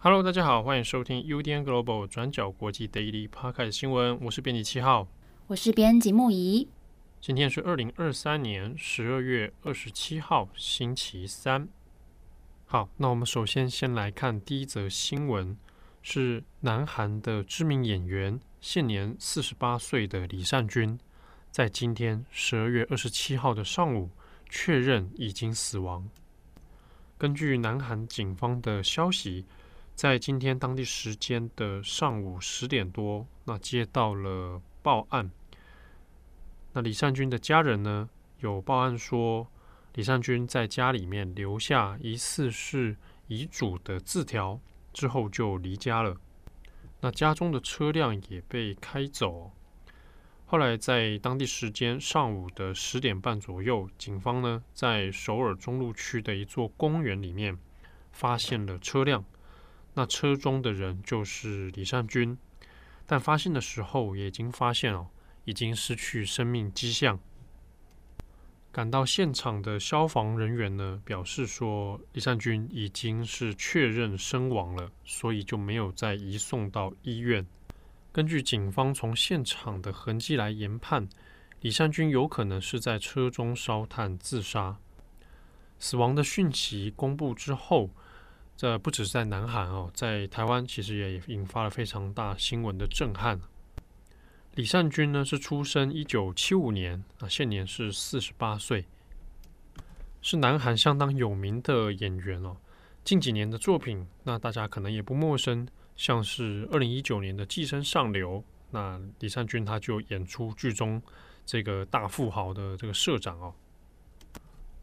Hello，大家好，欢迎收听 UDN Global 转角国际 Daily Podcast 新闻。我是编辑七号，我是编辑木仪。今天是二零二三年十二月二十七号，星期三。好，那我们首先先来看第一则新闻，是南韩的知名演员，现年四十八岁的李善均，在今天十二月二十七号的上午确认已经死亡。根据南韩警方的消息，在今天当地时间的上午十点多，那接到了报案。那李善均的家人呢，有报案说，李善均在家里面留下疑似是遗嘱的字条，之后就离家了。那家中的车辆也被开走。后来在当地时间上午的十点半左右，警方呢在首尔中路区的一座公园里面发现了车辆。那车中的人就是李善均，但发现的时候也已经发现哦，已经失去生命迹象。赶到现场的消防人员呢，表示说李善均已经是确认身亡了，所以就没有再移送到医院。根据警方从现场的痕迹来研判，李善均有可能是在车中烧炭自杀。死亡的讯息公布之后。这不只是在南韩哦，在台湾其实也引发了非常大新闻的震撼。李善均呢是出生一九七五年，啊，现年是四十八岁，是南韩相当有名的演员哦。近几年的作品，那大家可能也不陌生，像是二零一九年的《寄生上流》，那李善均他就演出剧中这个大富豪的这个社长哦。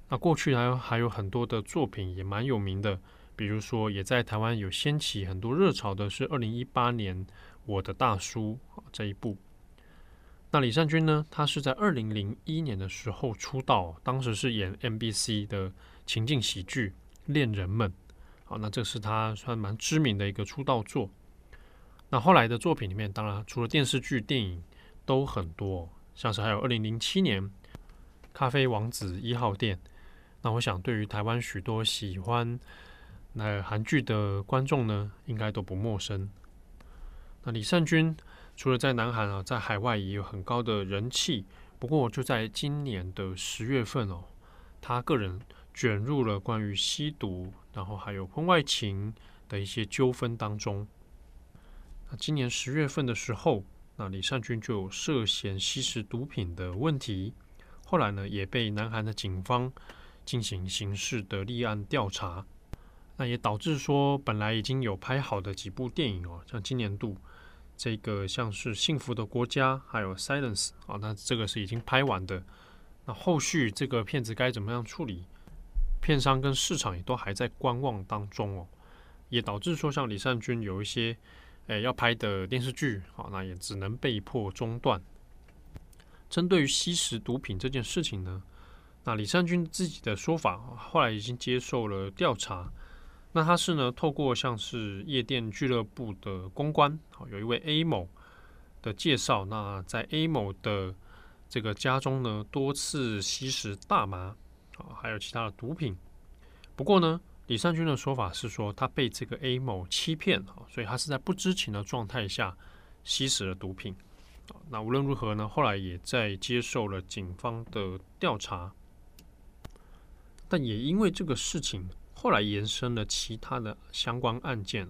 那过去还有还有很多的作品也蛮有名的。比如说，也在台湾有掀起很多热潮的是二零一八年《我的大叔》这一部。那李善均呢，他是在二零零一年的时候出道，当时是演 MBC 的情境喜剧《恋人们》。好，那这是他算蛮知名的一个出道作。那后来的作品里面，当然除了电视剧、电影都很多，像是还有二零零七年《咖啡王子一号店》。那我想，对于台湾许多喜欢那韩剧的观众呢，应该都不陌生。那李善均除了在南韩啊，在海外也有很高的人气。不过就在今年的十月份哦，他个人卷入了关于吸毒，然后还有婚外情的一些纠纷当中。那今年十月份的时候，那李善均就有涉嫌吸食毒品的问题，后来呢也被南韩的警方进行刑事的立案调查。那也导致说，本来已经有拍好的几部电影哦，像今年度这个像是《幸福的国家》还有《Silence》啊，那这个是已经拍完的。那后续这个片子该怎么样处理？片商跟市场也都还在观望当中哦，也导致说，像李善均有一些诶要拍的电视剧啊，那也只能被迫中断。针对于吸食毒品这件事情呢，那李善均自己的说法后来已经接受了调查。那他是呢，透过像是夜店俱乐部的公关，好，有一位 A 某的介绍，那在 A 某的这个家中呢，多次吸食大麻，啊，还有其他的毒品。不过呢，李善均的说法是说，他被这个 A 某欺骗，啊，所以他是在不知情的状态下吸食了毒品。那无论如何呢，后来也在接受了警方的调查，但也因为这个事情。后来延伸了其他的相关案件。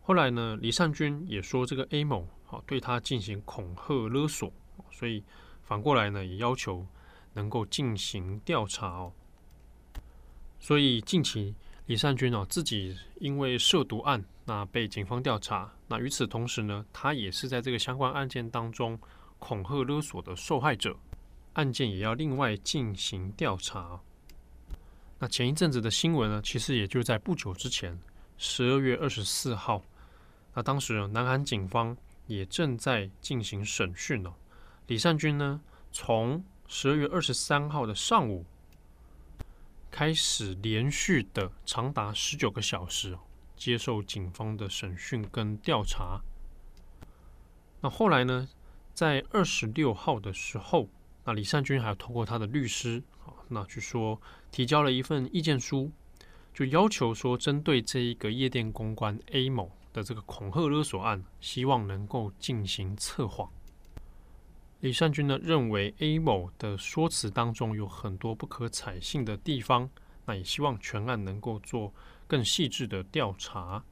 后来呢，李善均也说这个 A 某好对他进行恐吓勒索，所以反过来呢，也要求能够进行调查哦。所以近期李善均哦自己因为涉毒案，那被警方调查。那与此同时呢，他也是在这个相关案件当中恐吓勒索的受害者，案件也要另外进行调查。那前一阵子的新闻呢，其实也就在不久之前，十二月二十四号。那当时，南韩警方也正在进行审讯哦。李善均呢，从十二月二十三号的上午开始，连续的长达十九个小时接受警方的审讯跟调查。那后来呢，在二十六号的时候，那李善均还要透过他的律师啊。那去说提交了一份意见书，就要求说，针对这一个夜店公关 A 某的这个恐吓勒索案，希望能够进行测谎。李善君呢认为 A 某的说辞当中有很多不可采信的地方，那也希望全案能够做更细致的调查。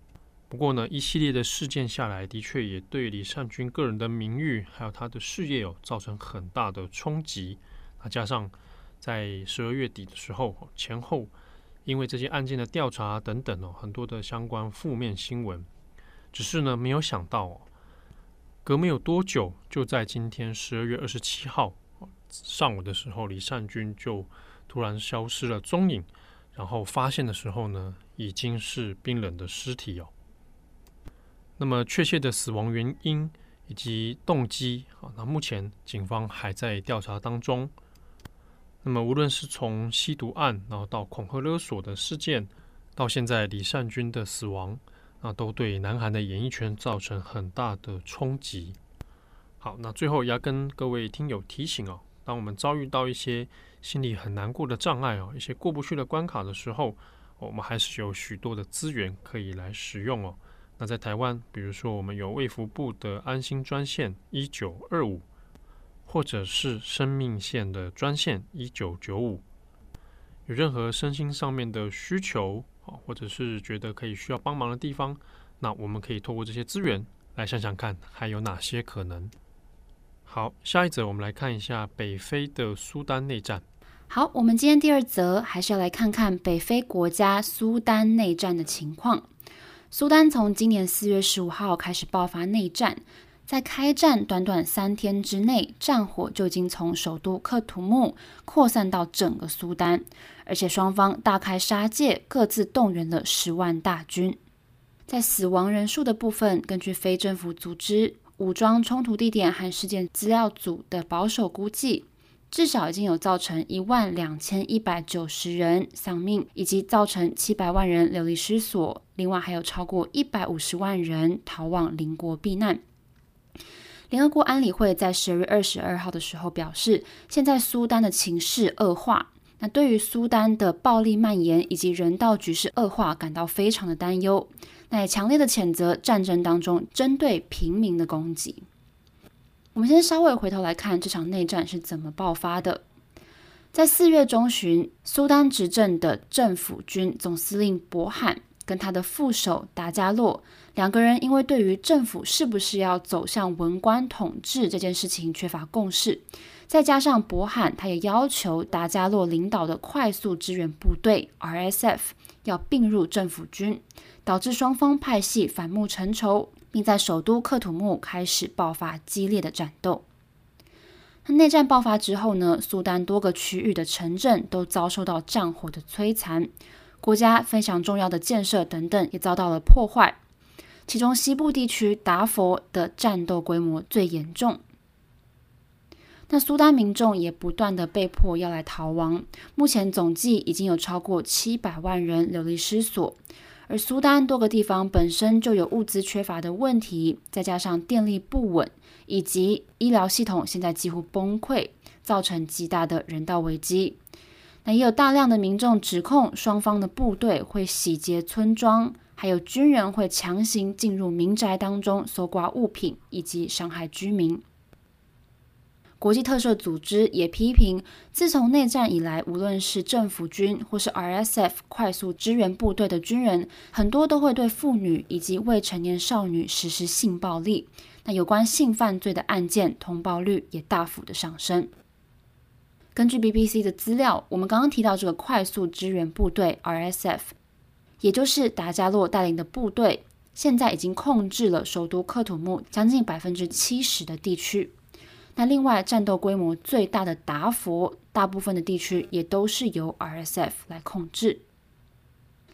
不过呢，一系列的事件下来，的确也对李善君个人的名誉还有他的事业有造成很大的冲击。那加上在十二月底的时候前后，因为这些案件的调查等等哦，很多的相关负面新闻，只是呢没有想到哦，隔没有多久，就在今天十二月二十七号上午的时候，李善均就突然消失了踪影，然后发现的时候呢，已经是冰冷的尸体哦。那么确切的死亡原因以及动机啊，那目前警方还在调查当中。那么无论是从吸毒案，然后到恐吓勒索的事件，到现在李善均的死亡，那都对南韩的演艺圈造成很大的冲击。好，那最后要跟各位听友提醒哦，当我们遭遇到一些心里很难过的障碍哦，一些过不去的关卡的时候，我们还是有许多的资源可以来使用哦。那在台湾，比如说我们有卫福部的安心专线一九二五，或者是生命线的专线一九九五，有任何身心上面的需求啊，或者是觉得可以需要帮忙的地方，那我们可以透过这些资源来想想看，还有哪些可能。好，下一则我们来看一下北非的苏丹内战。好，我们今天第二则还是要来看看北非国家苏丹内战的情况。苏丹从今年四月十五号开始爆发内战，在开战短短三天之内，战火就已经从首都克图木扩散到整个苏丹，而且双方大开杀戒，各自动员了十万大军。在死亡人数的部分，根据非政府组织武装冲突地点和事件资料组的保守估计。至少已经有造成一万两千一百九十人丧命，以及造成七百万人流离失所。另外还有超过一百五十万人逃往邻国避难。联合国安理会在十二月二十二号的时候表示，现在苏丹的情势恶化，那对于苏丹的暴力蔓延以及人道局势恶化感到非常的担忧。那也强烈的谴责战争当中针对平民的攻击。我们先稍微回头来看这场内战是怎么爆发的。在四月中旬，苏丹执政的政府军总司令博罕跟他的副手达加洛两个人，因为对于政府是不是要走向文官统治这件事情缺乏共识，再加上伯罕他也要求达加洛领导的快速支援部队 RSF 要并入政府军，导致双方派系反目成仇。并在首都克土木开始爆发激烈的战斗。那内战爆发之后呢，苏丹多个区域的城镇都遭受到战火的摧残，国家非常重要的建设等等也遭到了破坏。其中西部地区达佛的战斗规模最严重。那苏丹民众也不断的被迫要来逃亡，目前总计已经有超过七百万人流离失所。而苏丹多个地方本身就有物资缺乏的问题，再加上电力不稳，以及医疗系统现在几乎崩溃，造成极大的人道危机。那也有大量的民众指控双方的部队会洗劫村庄，还有军人会强行进入民宅当中搜刮物品，以及伤害居民。国际特赦组织也批评，自从内战以来，无论是政府军或是 RSF 快速支援部队的军人，很多都会对妇女以及未成年少女实施性暴力。那有关性犯罪的案件通报率也大幅的上升。根据 BBC 的资料，我们刚刚提到这个快速支援部队 RSF，也就是达加洛带领的部队，现在已经控制了首都克土木将近百分之七十的地区。那另外，战斗规模最大的达佛，大部分的地区也都是由 RSF 来控制。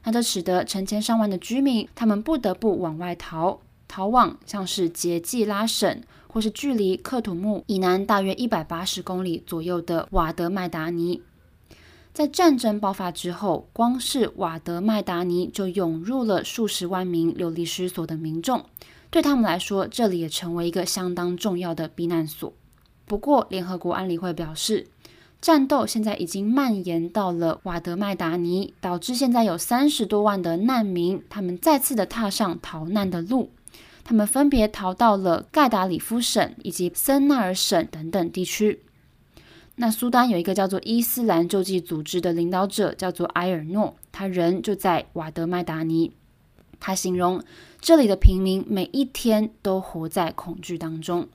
那这使得成千上万的居民，他们不得不往外逃，逃往像是杰济拉省，或是距离克土木以南大约一百八十公里左右的瓦德麦达尼。在战争爆发之后，光是瓦德麦达尼就涌入了数十万名流离失所的民众，对他们来说，这里也成为一个相当重要的避难所。不过，联合国安理会表示，战斗现在已经蔓延到了瓦德麦达尼，导致现在有三十多万的难民，他们再次的踏上逃难的路。他们分别逃到了盖达里夫省以及森纳尔省等等地区。那苏丹有一个叫做伊斯兰救济组织的领导者，叫做埃尔诺，他人就在瓦德麦达尼。他形容这里的平民每一天都活在恐惧当中。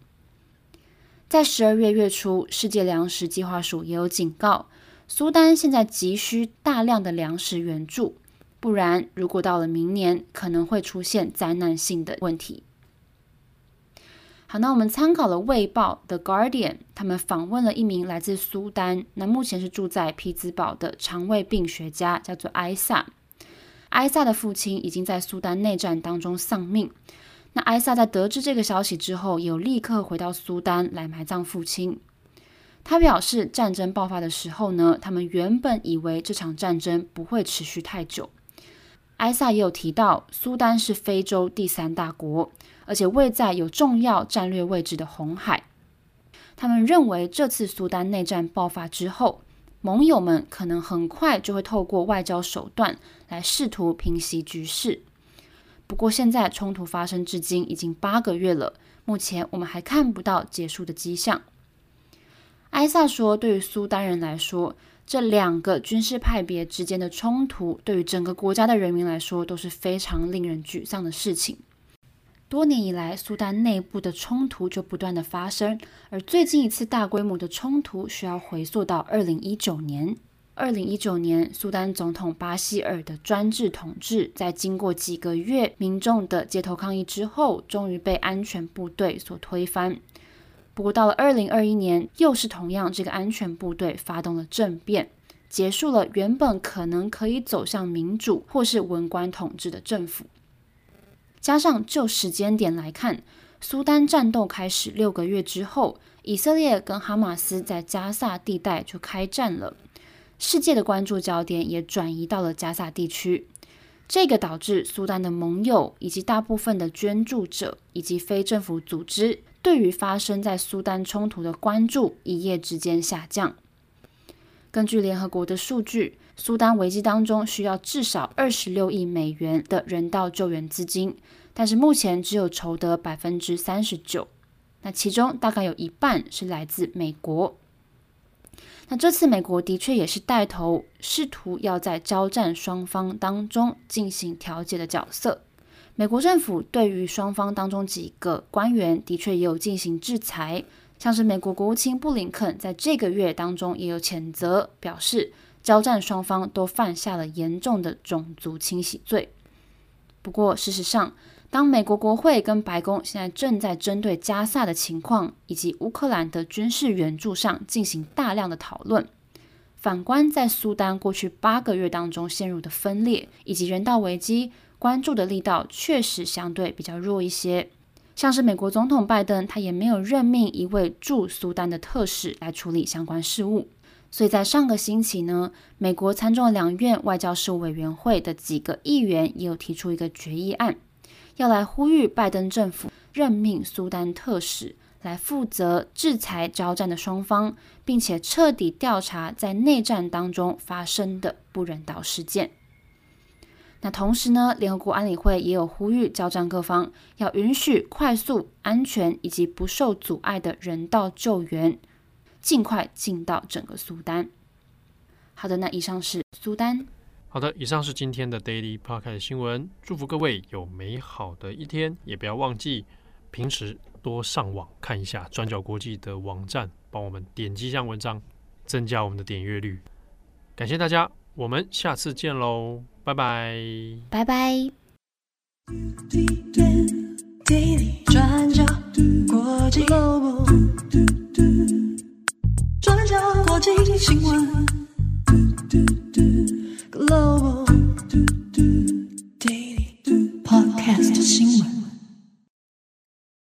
在十二月月初，世界粮食计划署也有警告，苏丹现在急需大量的粮食援助，不然如果到了明年，可能会出现灾难性的问题。好，那我们参考了《卫报》The Guardian，他们访问了一名来自苏丹，那目前是住在匹兹堡的肠胃病学家，叫做埃萨。埃萨的父亲已经在苏丹内战当中丧命。那埃萨在得知这个消息之后，有立刻回到苏丹来埋葬父亲。他表示，战争爆发的时候呢，他们原本以为这场战争不会持续太久。埃萨也有提到，苏丹是非洲第三大国。而且位在有重要战略位置的红海，他们认为这次苏丹内战爆发之后，盟友们可能很快就会透过外交手段来试图平息局势。不过，现在冲突发生至今已经八个月了，目前我们还看不到结束的迹象。埃萨说：“对于苏丹人来说，这两个军事派别之间的冲突，对于整个国家的人民来说都是非常令人沮丧的事情。”多年以来，苏丹内部的冲突就不断的发生，而最近一次大规模的冲突需要回溯到二零一九年。二零一九年，苏丹总统巴希尔的专制统治，在经过几个月民众的街头抗议之后，终于被安全部队所推翻。不过，到了二零二一年，又是同样这个安全部队发动了政变，结束了原本可能可以走向民主或是文官统治的政府。加上就时间点来看，苏丹战斗开始六个月之后，以色列跟哈马斯在加萨地带就开战了，世界的关注焦点也转移到了加萨地区。这个导致苏丹的盟友以及大部分的捐助者以及非政府组织对于发生在苏丹冲突的关注一夜之间下降。根据联合国的数据，苏丹危机当中需要至少二十六亿美元的人道救援资金，但是目前只有筹得百分之三十九。那其中大概有一半是来自美国。那这次美国的确也是带头，试图要在交战双方当中进行调解的角色。美国政府对于双方当中几个官员的确也有进行制裁。像是美国国务卿布林肯在这个月当中也有谴责，表示交战双方都犯下了严重的种族清洗罪。不过，事实上，当美国国会跟白宫现在正在针对加萨的情况以及乌克兰的军事援助上进行大量的讨论，反观在苏丹过去八个月当中陷入的分裂以及人道危机，关注的力道确实相对比较弱一些。像是美国总统拜登，他也没有任命一位驻苏丹的特使来处理相关事务。所以在上个星期呢，美国参众两院外交事务委员会的几个议员也有提出一个决议案，要来呼吁拜登政府任命苏丹特使来负责制裁交战的双方，并且彻底调查在内战当中发生的不人道事件。那同时呢，联合国安理会也有呼吁交战各方要允许快速、安全以及不受阻碍的人道救援，尽快进到整个苏丹。好的，那以上是苏丹。好的，以上是今天的 Daily Park 的新闻，祝福各位有美好的一天，也不要忘记平时多上网看一下转角国际的网站，帮我们点击一下文章，增加我们的点阅率。感谢大家，我们下次见喽，拜拜，拜拜。转角国际新闻。Global Podcast 新闻。